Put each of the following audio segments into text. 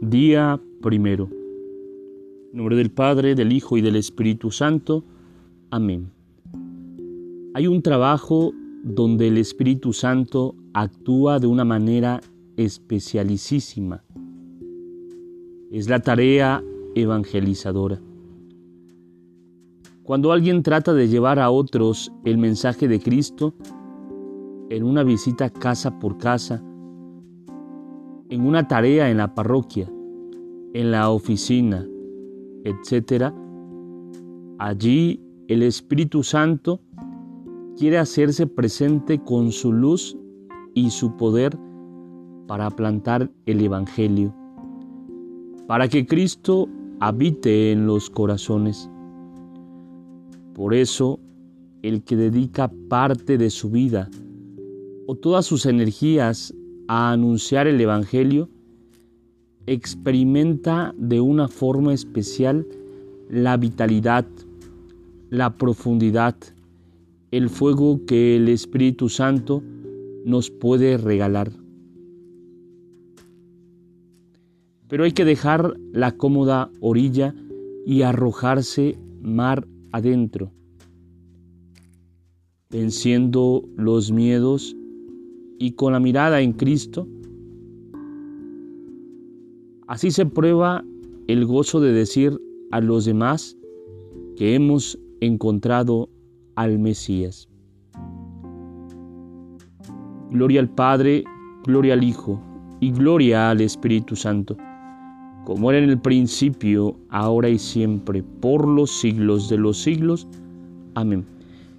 Día primero. En nombre del Padre, del Hijo y del Espíritu Santo. Amén. Hay un trabajo donde el Espíritu Santo actúa de una manera especialicísima. Es la tarea evangelizadora. Cuando alguien trata de llevar a otros el mensaje de Cristo, en una visita casa por casa, en una tarea en la parroquia, en la oficina, etc., allí el Espíritu Santo quiere hacerse presente con su luz y su poder para plantar el Evangelio, para que Cristo habite en los corazones. Por eso, el que dedica parte de su vida o todas sus energías a anunciar el Evangelio, experimenta de una forma especial la vitalidad, la profundidad, el fuego que el Espíritu Santo nos puede regalar. Pero hay que dejar la cómoda orilla y arrojarse mar adentro, venciendo los miedos y con la mirada en Cristo, así se prueba el gozo de decir a los demás que hemos encontrado al Mesías. Gloria al Padre, gloria al Hijo y gloria al Espíritu Santo, como era en el principio, ahora y siempre, por los siglos de los siglos. Amén.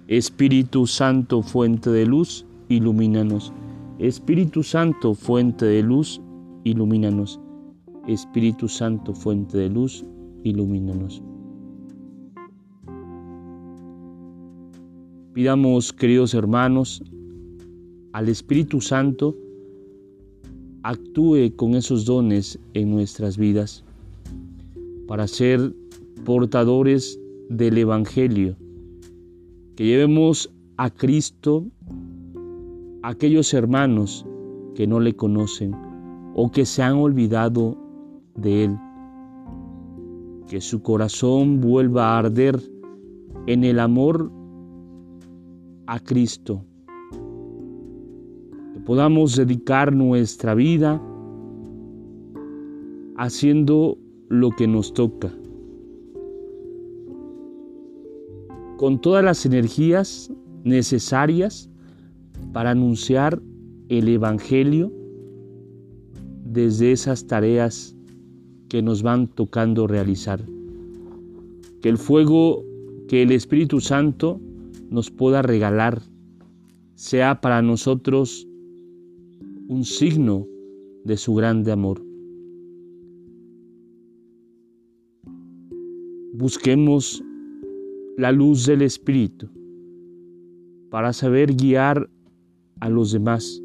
Espíritu Santo, fuente de luz, ilumínanos. Espíritu Santo, fuente de luz, ilumínanos. Espíritu Santo, fuente de luz, ilumínanos. Pidamos, queridos hermanos, al Espíritu Santo actúe con esos dones en nuestras vidas para ser portadores del Evangelio, que llevemos a Cristo aquellos hermanos que no le conocen o que se han olvidado de Él. Que su corazón vuelva a arder en el amor a Cristo. Que podamos dedicar nuestra vida haciendo lo que nos toca. Con todas las energías necesarias para anunciar el Evangelio desde esas tareas que nos van tocando realizar. Que el fuego que el Espíritu Santo nos pueda regalar sea para nosotros un signo de su grande amor. Busquemos la luz del Espíritu para saber guiar a los demás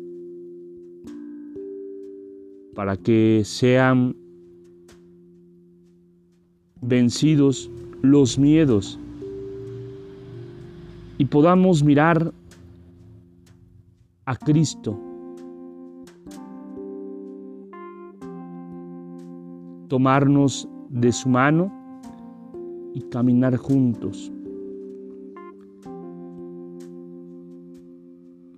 para que sean vencidos los miedos y podamos mirar a Cristo, tomarnos de su mano y caminar juntos.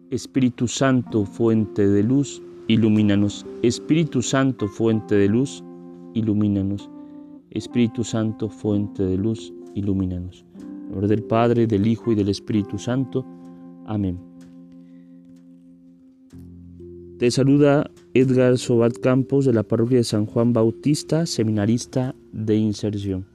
Espíritu Santo, fuente de luz, ilumínanos. Espíritu Santo, fuente de luz, ilumínanos. Espíritu Santo, fuente de luz, ilumínanos. En nombre del Padre, del Hijo y del Espíritu Santo. Amén. Te saluda Edgar Sobat Campos de la parroquia de San Juan Bautista, seminarista de inserción.